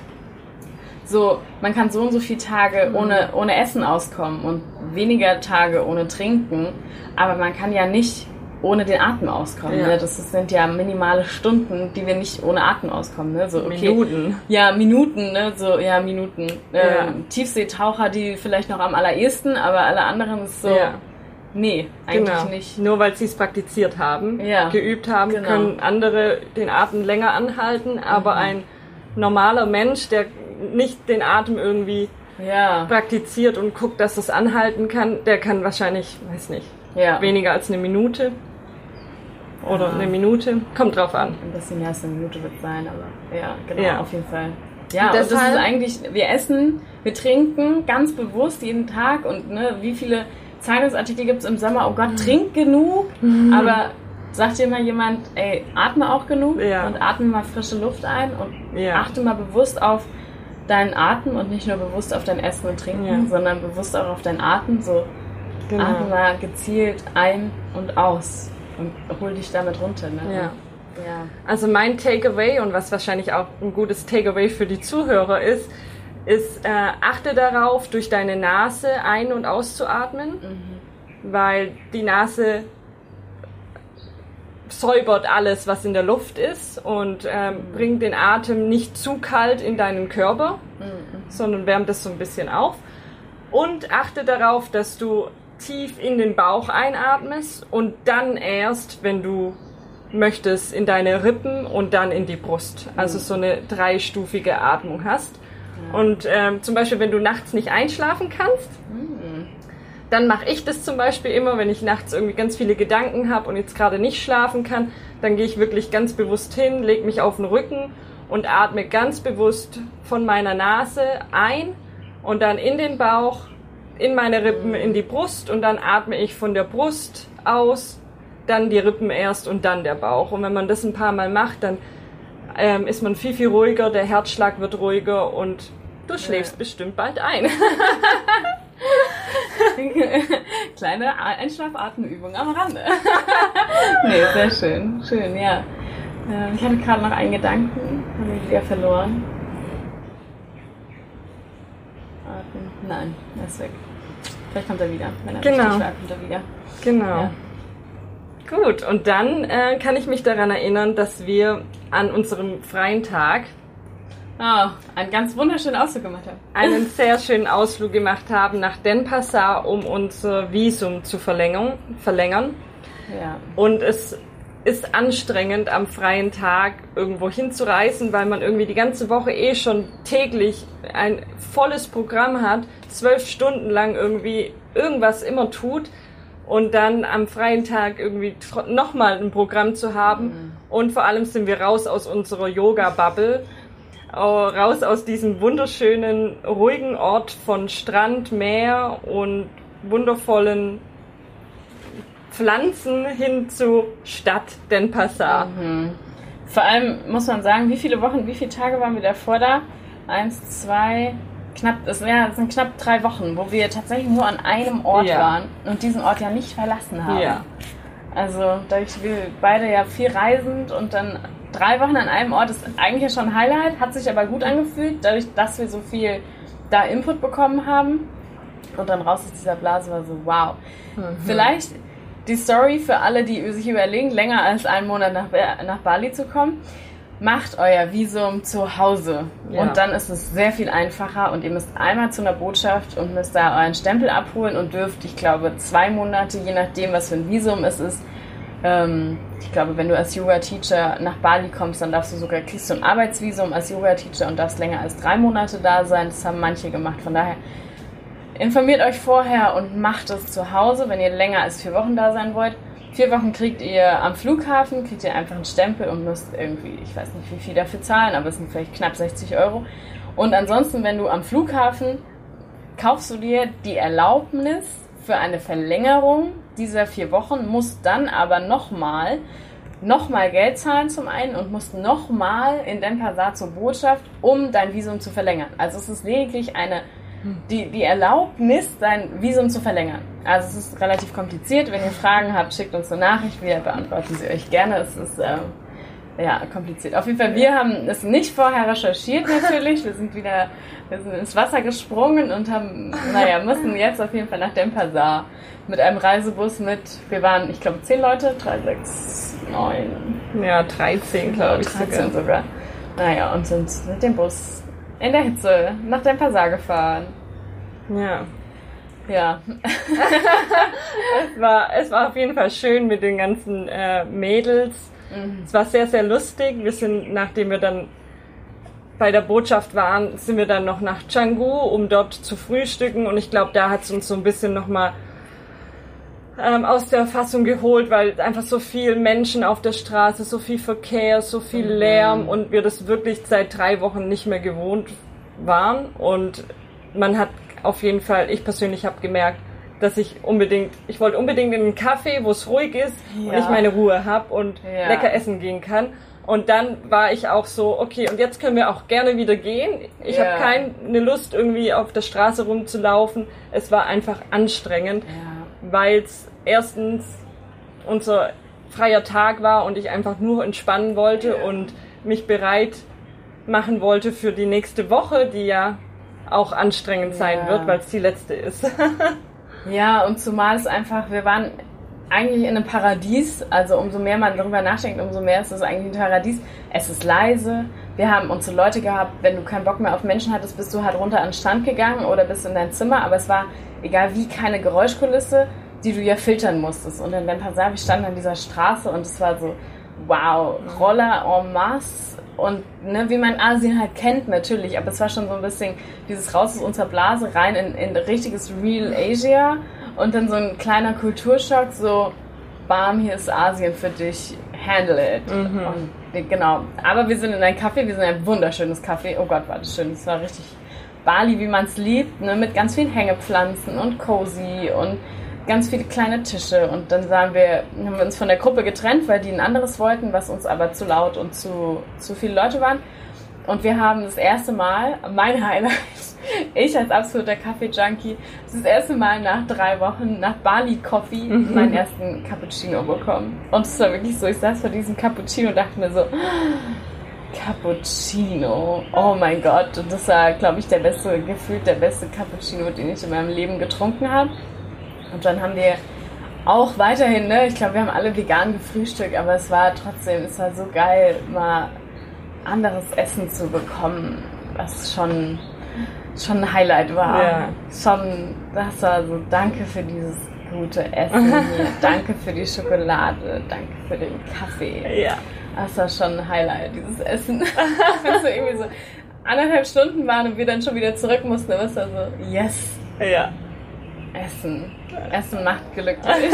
A: So, man kann so und so viele Tage ohne, ohne Essen auskommen und weniger Tage ohne Trinken, aber man kann ja nicht ohne den Atem auskommen.
B: Ja.
A: Ne? Das sind ja minimale Stunden, die wir nicht ohne Atem auskommen. Ne? So, okay.
B: Minuten.
A: Ja, Minuten, ne? So, ja, Minuten.
B: Ja.
A: Ähm, Tiefseetaucher, die vielleicht noch am allerersten, aber alle anderen ist so,
B: Ja.
A: nee, eigentlich
B: Genau.
A: nicht.
B: Nur weil sie es praktiziert haben,
A: Ja.
B: geübt haben,
A: Genau.
B: können andere den Atem länger anhalten, aber
A: Mhm.
B: ein normaler Mensch, der nicht den Atem irgendwie
A: Ja,
B: praktiziert und guckt, dass es anhalten kann, der kann wahrscheinlich, weiß nicht,
A: ja.
B: weniger als eine Minute oder
A: Ja.
B: eine Minute, kommt drauf an.
A: Ein bisschen mehr als eine Minute wird sein, aber ja, genau,
B: Ja.
A: auf jeden Fall. Ja, und
B: Deshalb-
A: das ist eigentlich, wir essen, wir trinken ganz bewusst jeden Tag und ne, wie viele Zeitungsartikel gibt es im Sommer, oh Gott, trink genug, aber sagt dir mal jemand, ey, atme auch genug
B: Ja.
A: und atme mal frische Luft ein und
B: Ja.
A: achte mal bewusst auf deinen Atem und nicht nur bewusst auf dein Essen und Trinken,
B: Ja.
A: sondern bewusst auch auf deinen Atem, so
B: Genau.
A: mal gezielt ein und aus und hol dich damit runter. Ne?
B: Ja.
A: Ja.
B: Also mein Takeaway und was wahrscheinlich auch ein gutes Takeaway für die Zuhörer ist, ist, äh, achte darauf, durch deine Nase ein- und auszuatmen, weil die Nase säubert alles, was in der Luft ist und ähm, bringt den Atem nicht zu kalt in deinen Körper, sondern wärmt es so ein bisschen auf. Und achte darauf, dass du tief in den Bauch einatmest und dann erst, wenn du möchtest, in deine Rippen und dann in die Brust. Also so eine dreistufige Atmung hast. Und ähm, zum Beispiel, wenn du nachts nicht einschlafen kannst, dann mache ich das zum Beispiel immer, wenn ich nachts irgendwie ganz viele Gedanken habe und jetzt gerade nicht schlafen kann, dann gehe ich wirklich ganz bewusst hin, lege mich auf den Rücken und atme ganz bewusst von meiner Nase ein und dann in den Bauch, in meine Rippen, in die Brust und dann atme ich von der Brust aus, dann die Rippen erst und dann der Bauch. Und wenn man das ein paar Mal macht, dann ähm, ist man viel, viel ruhiger, der Herzschlag wird ruhiger und du schläfst bestimmt bald ein. [laughs]
A: Kleine Einschlafatemübung am Rande. [laughs] nee, sehr schön. Schön, ja. Ähm, Ich hatte gerade noch einen Gedanken, habe ich wieder verloren. Atmen. Nein, er ist weg. Vielleicht kommt er wieder. Wenn er
B: Genau.
A: richtig war, kommt er wieder.
B: Genau.
A: Ja.
B: Gut, und dann äh, kann ich mich daran erinnern, dass wir an unserem freien Tag
A: Ah, einen ganz wunderschönen Ausdruck gemacht haben.
B: einen sehr schönen Ausflug gemacht haben nach Denpasar, um unser Visum zu verlängern. verlängern.
A: Ja.
B: Und es ist anstrengend, am freien Tag irgendwo hinzureisen, weil man irgendwie die ganze Woche eh schon täglich ein volles Programm hat, zwölf Stunden lang irgendwie irgendwas immer tut und dann am freien Tag irgendwie nochmal ein Programm zu haben. Und vor allem sind wir raus aus unserer Yoga-Bubble, raus aus diesem wunderschönen, ruhigen Ort von Strand, Meer und wundervollen Pflanzen hin zu Stadt Denpasar.
A: Vor allem muss man sagen, wie viele Wochen, wie viele Tage waren wir davor da? eins, zwei, knapp, es, ja, es sind knapp drei Wochen, wo wir tatsächlich nur an einem Ort
B: Ja.
A: waren und diesen Ort ja nicht verlassen haben.
B: Ja.
A: Also, dadurch wir beide ja viel reisend und dann drei Wochen an einem Ort ist eigentlich ja schon ein Highlight, hat sich aber gut angefühlt, dadurch, dass wir so viel da Input bekommen haben. Und dann raus aus dieser Blase war so, wow. Vielleicht die Story für alle, die sich überlegen, länger als einen Monat nach, nach Bali zu kommen. Macht euer Visum zu Hause.
B: Ja.
A: Und dann ist es sehr viel einfacher und ihr müsst einmal zu einer Botschaft und müsst da euren Stempel abholen und dürft, ich glaube, zwei Monate, je nachdem, was für ein Visum es ist. Ähm, ich glaube, wenn du als Yoga-Teacher nach Bali kommst, dann darfst du sogar, kriegst du ein Arbeitsvisum als Yoga-Teacher und darfst länger als drei Monate da sein. Das haben manche gemacht. Von daher informiert euch vorher und macht es zu Hause, wenn ihr länger als vier Wochen da sein wollt. Vier Wochen kriegt ihr am Flughafen, kriegt ihr einfach einen Stempel und müsst irgendwie, ich weiß nicht wie viel dafür zahlen, aber es sind vielleicht knapp 60 Euro. Und ansonsten, wenn du am Flughafen kaufst du dir die Erlaubnis für eine Verlängerung dieser vier Wochen, musst dann aber nochmal nochmal Geld zahlen zum einen und musst nochmal in den Pasar zur Botschaft, um dein Visum zu verlängern. Also es ist lediglich eine die, die Erlaubnis, dein Visum zu verlängern. Also es ist relativ kompliziert. Wenn ihr Fragen habt, schickt uns eine Nachricht. Wir beantworten sie euch gerne. Es ist ähm, ja kompliziert. Auf jeden Fall, wir haben es nicht vorher recherchiert natürlich. Wir sind wieder wir sind ins Wasser gesprungen und haben, naja, müssen jetzt auf jeden Fall nach dem Pasar mit einem Reisebus mit, wir waren, ich glaube, zehn Leute, drei, sechs, neun,
B: Ja, 13, glaube ich
A: 13
B: sogar.
A: sogar. Naja, und sind mit dem Bus in der Hitze nach dem Pasar gefahren.
B: Ja.
A: Ja,
B: Es war, es war auf jeden Fall schön mit den ganzen äh, Mädels. Es war sehr, sehr lustig. Wir sind, nachdem wir dann bei der Botschaft waren, sind wir dann noch nach Canggu, um dort zu frühstücken. Und ich glaube, da hat es uns so ein bisschen nochmal ähm, aus der Fassung geholt, weil einfach so viel Menschen auf der Straße, so viel Verkehr, so viel Lärm und wir das wirklich seit drei Wochen nicht mehr gewohnt waren. Und man hat auf jeden Fall, ich persönlich habe gemerkt, dass ich unbedingt, ich wollte unbedingt in einen Café, wo es ruhig ist und
A: Ja.
B: ich meine Ruhe habe und
A: Ja.
B: lecker essen gehen kann. Und dann war ich auch so, okay, und jetzt können wir auch gerne wieder gehen. Ich
A: Ja.
B: habe keine Lust, irgendwie auf der Straße rumzulaufen. Es war einfach anstrengend. Weil es erstens unser freier Tag war und ich einfach nur entspannen wollte und mich bereit machen wollte für die nächste Woche, die ja auch anstrengend sein
A: Ja.
B: wird, weil es die letzte ist. [laughs]
A: Ja, und zumal es einfach, wir waren eigentlich in einem Paradies, also umso mehr man darüber nachdenkt, umso mehr ist es eigentlich ein Paradies. Es ist leise. Wir haben unsere Leute gehabt, wenn du keinen Bock mehr auf Menschen hattest, bist du halt runter an den Strand gegangen oder bist in dein Zimmer, aber es war, egal wie, keine Geräuschkulisse, die du ja filtern musstest. Und in wir standen an dieser Straße und es war so, wow, Roller en masse. Und ne, wie man Asien halt kennt natürlich, aber es war schon so ein bisschen dieses raus aus unserer Blase, rein in, in richtiges Real Asia. Und dann so ein kleiner Kulturschock, so bam, hier ist Asien für dich, handle it. Und genau, aber wir sind in ein Café, wir sind in ein wunderschönes Café, oh Gott, war das schön, es war richtig Bali, wie man es liebt, ne, mit ganz vielen Hängepflanzen und cozy und ganz viele kleine Tische. Und dann sahen wir, haben wir uns von der Gruppe getrennt, weil die ein anderes wollten, was uns aber zu laut und zu, zu viele Leute waren. Und wir haben das erste Mal, mein Highlight, [laughs] ich als absoluter Kaffee-Junkie, das erste Mal nach drei Wochen nach Bali Coffee meinen ersten Cappuccino bekommen. Und es war wirklich so, ich saß vor diesem Cappuccino und dachte mir so, [gasps] Cappuccino, oh mein Gott. Und das war, glaube ich, der beste, gefühlt der beste Cappuccino, den ich in meinem Leben getrunken habe. Und dann haben wir auch weiterhin, ne, ich glaube, wir haben alle vegan gefrühstückt, aber es war trotzdem, es war so geil, mal anderes Essen zu bekommen, was schon, schon ein Highlight war.
B: Ja.
A: Schon, das war so, danke für dieses gute Essen [laughs] hier, danke für die Schokolade, danke für den Kaffee.
B: ja.
A: Das war schon ein Highlight, dieses Essen. [laughs] Wenn so irgendwie so anderthalb Stunden waren und wir dann schon wieder zurück mussten, dann war es so, yes,
B: Ja.
A: Essen. Essen macht glücklich. [laughs]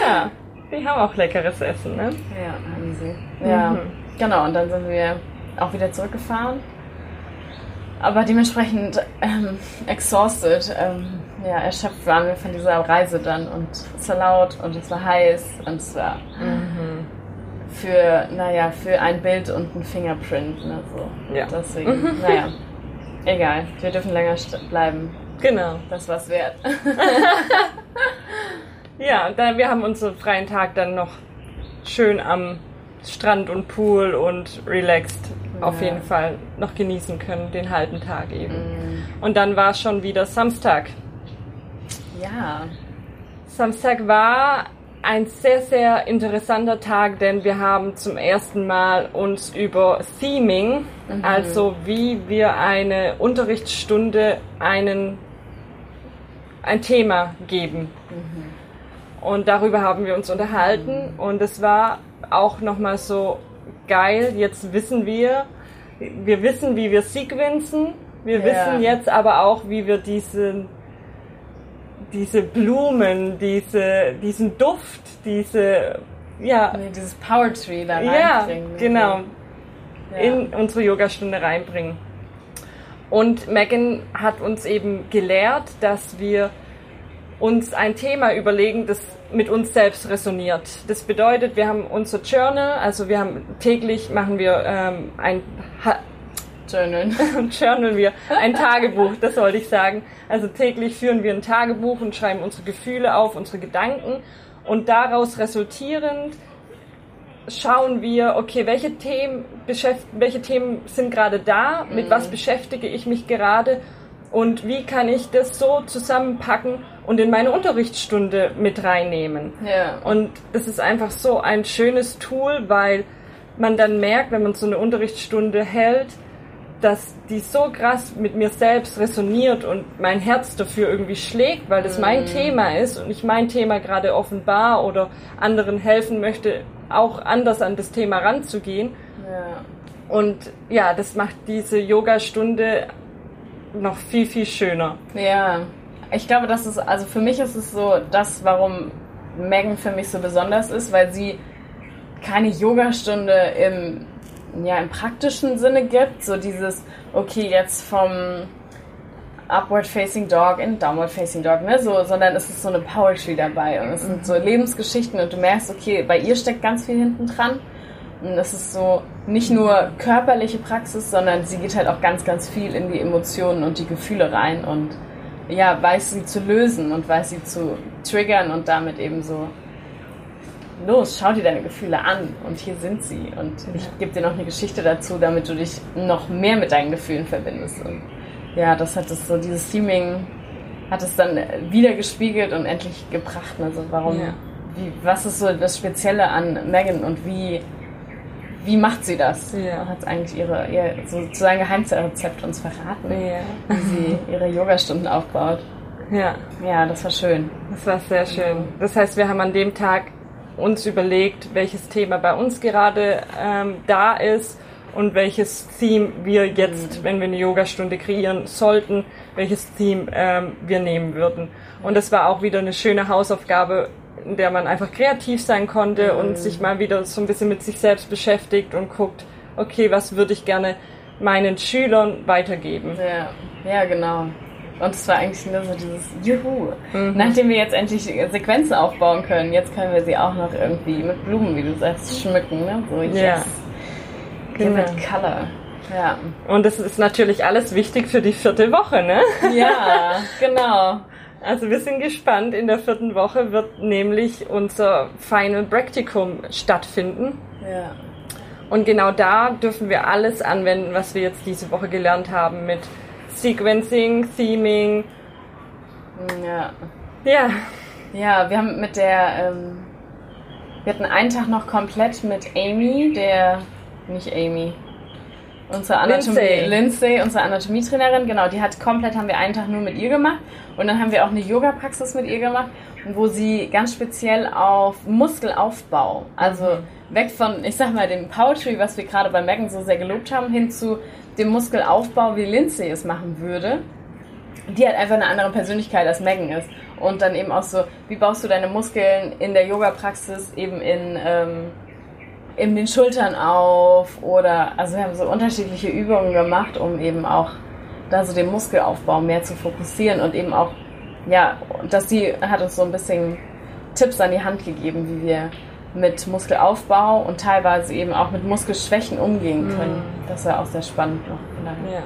B: Ja. Die haben auch leckeres Essen, ne?
A: ja, haben sie. Ja,
B: Mhm.
A: Genau. Und dann sind wir auch wieder zurückgefahren. Aber dementsprechend ähm, exhausted, ähm, ja, erschöpft waren wir von dieser Reise dann. Und es war laut und es war heiß und es war für, naja, für ein Bild und ein Fingerprint. Ne, so.
B: Ja.
A: Deswegen, [laughs] naja, egal. Wir dürfen länger bleiben.
B: Genau.
A: Das war's wert. [laughs]
B: Ja, und dann, wir haben unseren freien Tag dann noch schön am Strand und Pool und relaxed auf
A: Ja.
B: jeden Fall noch genießen können, den halben Tag eben. Und dann war schon wieder Samstag.
A: ja.
B: Samstag war ein sehr, sehr interessanter Tag, denn wir haben zum ersten Mal uns über Theming, also wie wir eine Unterrichtsstunde einen, ein Thema geben. Und darüber haben wir uns unterhalten und es war auch nochmal so geil. Jetzt wissen wir, wir wissen, wie wir sequenzen. Wir
A: Ja.
B: wissen jetzt aber auch, wie wir diesen diese Blumen, diese, diesen Duft, diese, ja,
A: Nee, dieses Power Tree da
B: ja,
A: reinbringen. ne?
B: genau,
A: Ja.
B: in unsere Yogastunde reinbringen. Und Megan hat uns eben gelehrt, dass wir uns ein Thema überlegen, das mit uns selbst resoniert. Das bedeutet, wir haben unser Journal, also wir haben täglich machen wir ähm, ein ha
A: Journal. [laughs]
B: journalen wir ein Tagebuch, das wollte ich sagen. Also täglich führen wir ein Tagebuch und schreiben unsere Gefühle auf, unsere Gedanken und daraus resultierend schauen wir, okay, welche Themen, welche Themen sind gerade da, mit was beschäftige ich mich gerade und wie kann ich das so zusammenpacken und in meine Unterrichtsstunde mit reinnehmen.
A: Ja.
B: Und das ist einfach so ein schönes Tool, weil man dann merkt, wenn man so eine Unterrichtsstunde hält, dass die so krass mit mir selbst resoniert und mein Herz dafür irgendwie schlägt, weil das mein Thema ist und ich mein Thema gerade offenbar oder anderen helfen möchte, auch anders an das Thema ranzugehen.
A: ja.
B: Und ja, das macht diese Yoga-Stunde noch viel, viel schöner.
A: Ja, ich glaube, das ist, also für mich ist es so, das, warum Megan für mich so besonders ist, weil sie keine Yogastunde im, ja, im praktischen Sinne gibt, so dieses, okay, jetzt vom Upward Facing Dog in Downward Facing Dog, ne, so, sondern es ist so eine Poetry dabei und es sind so Lebensgeschichten und du merkst, okay, bei ihr steckt ganz viel hinten dran. Und es ist so nicht nur körperliche Praxis, sondern sie geht halt auch ganz, ganz viel in die Emotionen und die Gefühle rein und ja, weiß sie zu lösen und weiß sie zu triggern und damit eben so, los, schau dir deine Gefühle an und hier sind sie. Und ich gebe dir noch eine Geschichte dazu, damit du dich noch mehr mit deinen Gefühlen verbindest. Und ja, das hat es so, dieses Theming hat es dann wieder gespiegelt und endlich gebracht, also warum,
B: Ja.
A: wie, was ist so das Spezielle an Megan und wie wie macht sie das?
B: Ja.
A: Hat eigentlich ihre, ihr sozusagen Geheimrezept uns verraten,
B: Ja.
A: wie sie ihre Yogastunden aufbaut.
B: Ja.
A: Ja, das war schön.
B: Das war sehr schön. Das heißt, wir haben an dem Tag uns überlegt, welches Thema bei uns gerade ähm, da ist und welches Theme wir jetzt, wenn wir eine Yogastunde kreieren sollten, welches Theme ähm, wir nehmen würden. Und das war auch wieder eine schöne Hausaufgabe, in der man einfach kreativ sein konnte und sich mal wieder so ein bisschen mit sich selbst beschäftigt und guckt, okay, was würde ich gerne meinen Schülern weitergeben.
A: Ja, ja, genau. Und es war eigentlich nur so dieses Juhu. Nachdem wir jetzt endlich Sequenzen aufbauen können, jetzt können wir sie auch noch irgendwie mit Blumen, wie du sagst, schmücken. Ne? So, yes.
B: Ja.
A: Give
B: Genau.
A: it color. Ja.
B: Und das ist natürlich alles wichtig für die vierte Woche, ne?
A: ja, [laughs] genau.
B: Also wir sind gespannt. In der vierten Woche wird nämlich unser Final Practicum stattfinden.
A: Ja.
B: Und genau da dürfen wir alles anwenden, was wir jetzt diese Woche gelernt haben mit Sequencing, Theming.
A: Ja.
B: Ja,
A: Ja, wir haben mit der, ähm, wir hatten einen Tag noch komplett mit Amy, der, nicht Amy, unsere Anatomie,
B: Lindsay.
A: Lindsay, unsere Anatomietrainerin, genau, die hat komplett, haben wir einen Tag nur mit ihr gemacht und dann haben wir auch eine Yoga-Praxis mit ihr gemacht, wo sie ganz speziell auf Muskelaufbau, also weg von, ich sag mal, dem Poetry, was wir gerade bei Megan so sehr gelobt haben, hin zu dem Muskelaufbau, wie Lindsay es machen würde die halt einfach eine andere Persönlichkeit als Megan ist. Und dann eben auch so, wie baust du deine Muskeln in der Yoga-Praxis eben in, ähm, in den Schultern auf oder, also wir haben so unterschiedliche Übungen gemacht, um eben auch da so den Muskelaufbau mehr zu fokussieren und eben auch, ja, dass sie hat uns so ein bisschen Tipps an die Hand gegeben, wie wir mit Muskelaufbau und teilweise eben auch mit Muskelschwächen umgehen können.
B: Mhm.
A: Das war auch sehr spannend noch.
B: Ja,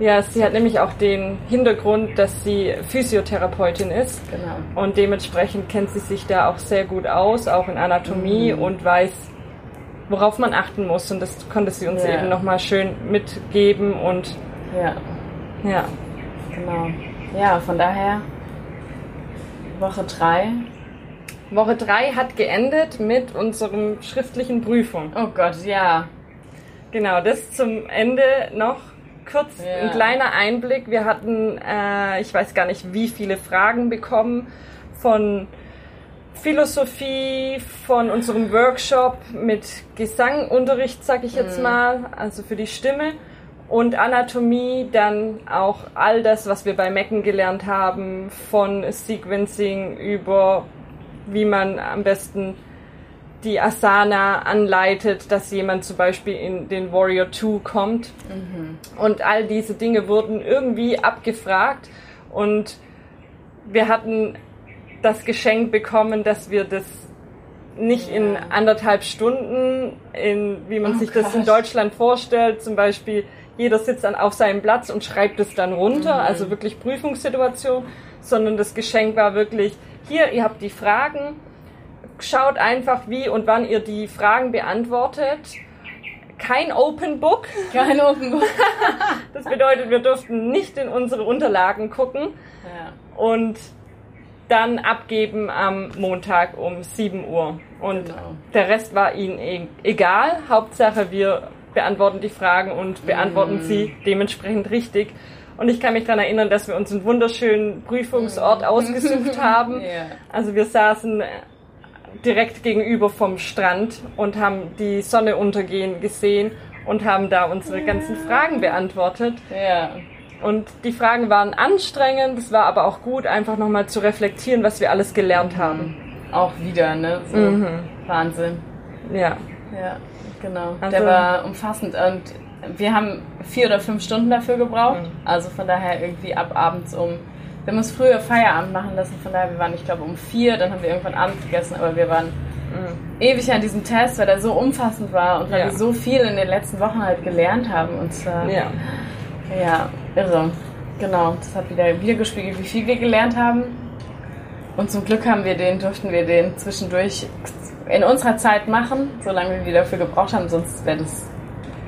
A: Ja,
B: sie hat nämlich auch den Hintergrund, dass sie Physiotherapeutin ist.
A: genau.
B: Und dementsprechend kennt sie sich da auch sehr gut aus, auch in Anatomie
A: Mhm.
B: und weiß, worauf man achten muss. Und das konnte sie uns
A: Ja.
B: eben nochmal schön mitgeben. Und
A: Ja,
B: ja,
A: genau. Ja, von daher Woche drei.
B: Woche 3 hat geendet mit unserem schriftlichen Prüfung.
A: Oh Gott, ja.
B: Genau, das zum Ende noch kurz
A: Ja.
B: ein kleiner Einblick. Wir hatten, äh, ich weiß gar nicht, wie viele Fragen bekommen von Philosophie, von unserem Workshop mit Gesangunterricht, sag ich jetzt mal, also für die Stimme. Und Anatomie, dann auch all das, was wir bei Mecken gelernt haben, von Sequencing über wie man am besten die Asana anleitet, dass jemand zum Beispiel in den Warrior 2 kommt. Und all diese Dinge wurden irgendwie abgefragt und wir hatten das Geschenk bekommen, dass wir das nicht in anderthalb Stunden, in, wie man
A: Oh
B: sich das in. Deutschland vorstellt, zum Beispiel jeder sitzt dann auf seinem Platz und schreibt es dann runter, also wirklich Prüfungssituation, sondern das Geschenk war wirklich, hier, ihr habt die Fragen, schaut einfach, wie und wann ihr die Fragen beantwortet. Kein Open Book,
A: Kein Open Book. [laughs]
B: das bedeutet, wir durften nicht in unsere Unterlagen gucken
A: Ja,
B: und dann abgeben am Montag um 7 Uhr. Und
A: Genau.
B: der Rest war ihnen e- egal. Hauptsache, wir beantworten die Fragen und beantworten sie dementsprechend richtig. Und ich kann mich daran erinnern, dass wir uns einen wunderschönen Prüfungsort ausgesucht [laughs] haben.
A: Ja.
B: Also wir saßen direkt gegenüber vom Strand und haben die Sonne untergehen gesehen und haben da unsere ganzen Fragen beantwortet.
A: ja.
B: Und die Fragen waren anstrengend, es war aber auch gut, einfach nochmal zu reflektieren, was wir alles gelernt haben.
A: Auch wieder, ne? So
B: Mhm.
A: Wahnsinn.
B: Ja.
A: Ja, genau.
B: Also-
A: Der war umfassend und wir haben vier oder fünf Stunden dafür gebraucht.
B: Mhm.
A: Also von daher irgendwie ab abends um. Wir haben uns früher Feierabend machen lassen, von daher, wir waren, ich glaube, um vier, dann haben wir irgendwann Abend gegessen, aber wir waren ewig an diesem Test, weil der so umfassend war und weil
B: Ja.
A: wir so viel in den letzten Wochen halt gelernt haben. Und zwar,
B: Ja.
A: ja, irre. Genau, das hat wieder wiedergespiegelt, wie viel wir gelernt haben. Und zum Glück haben wir den, durften wir den zwischendurch in unserer Zeit machen, solange wir dafür gebraucht haben, sonst wäre das,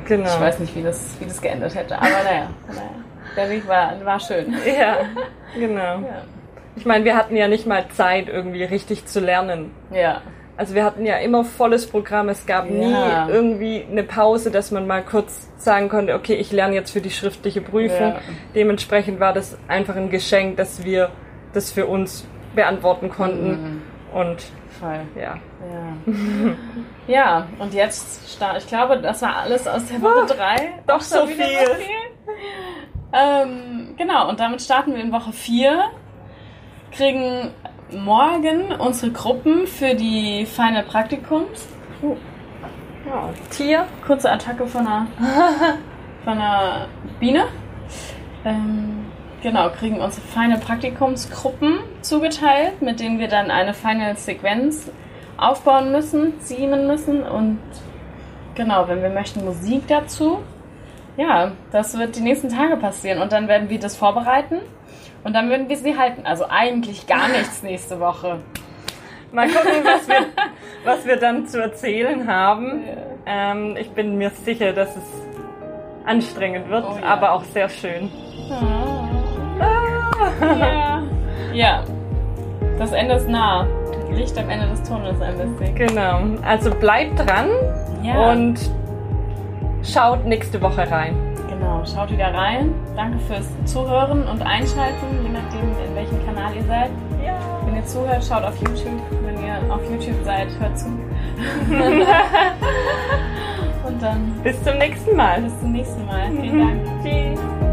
B: Genau.
A: ich weiß nicht, wie das, wie das geendet hätte. Aber naja, naja. der Weg war, war schön.
B: Ja, [laughs] genau.
A: Ja.
B: Ich meine, wir hatten ja nicht mal Zeit, irgendwie richtig zu lernen.
A: ja.
B: Also wir hatten ja immer volles Programm. Es gab nie
A: Ja.
B: irgendwie eine Pause, dass man mal kurz sagen konnte, okay, ich lerne jetzt für die schriftliche Prüfung.
A: Ja.
B: Dementsprechend war das einfach ein Geschenk, dass wir das für uns beantworten konnten.
A: Mhm.
B: Und
A: Voll.
B: ja.
A: Ja. ja, und jetzt, sta- ich glaube, das war alles aus der Woche 3.
B: doch so viel.
A: Ähm, genau, und damit starten wir in Woche 4. Kriegen morgen unsere Gruppen für die Final Praktikums.
B: ja. Tier.
A: Kurze Attacke von einer, [laughs] von einer Biene. Ähm, genau, kriegen unsere Final Praktikumsgruppen zugeteilt, mit denen wir dann eine Final Sequenz aufbauen müssen, ziehen müssen und genau, wenn wir möchten, Musik dazu. Ja, das wird die nächsten Tage passieren und dann werden wir das vorbereiten und dann werden wir sie halten. Also eigentlich gar nichts nächste Woche.
B: Mal gucken, was wir, was wir dann zu erzählen haben. Ähm, ich bin mir sicher, dass es anstrengend wird,
A: Oh ja.
B: aber auch sehr schön.
A: Ja. ja, das Ende ist nah. Licht am Ende des Tunnels ein bisschen.
B: Genau. Also bleibt dran
A: Ja.
B: und schaut nächste Woche rein.
A: Genau, schaut wieder rein. Danke fürs Zuhören und Einschalten, je nachdem, in welchem Kanal ihr seid.
B: Ja.
A: Wenn ihr zuhört, schaut auf YouTube. Wenn ihr auf YouTube seid, hört zu. [laughs] und dann
B: Bis zum nächsten Mal.
A: bis zum nächsten Mal. Vielen Dank.
B: Tschüss.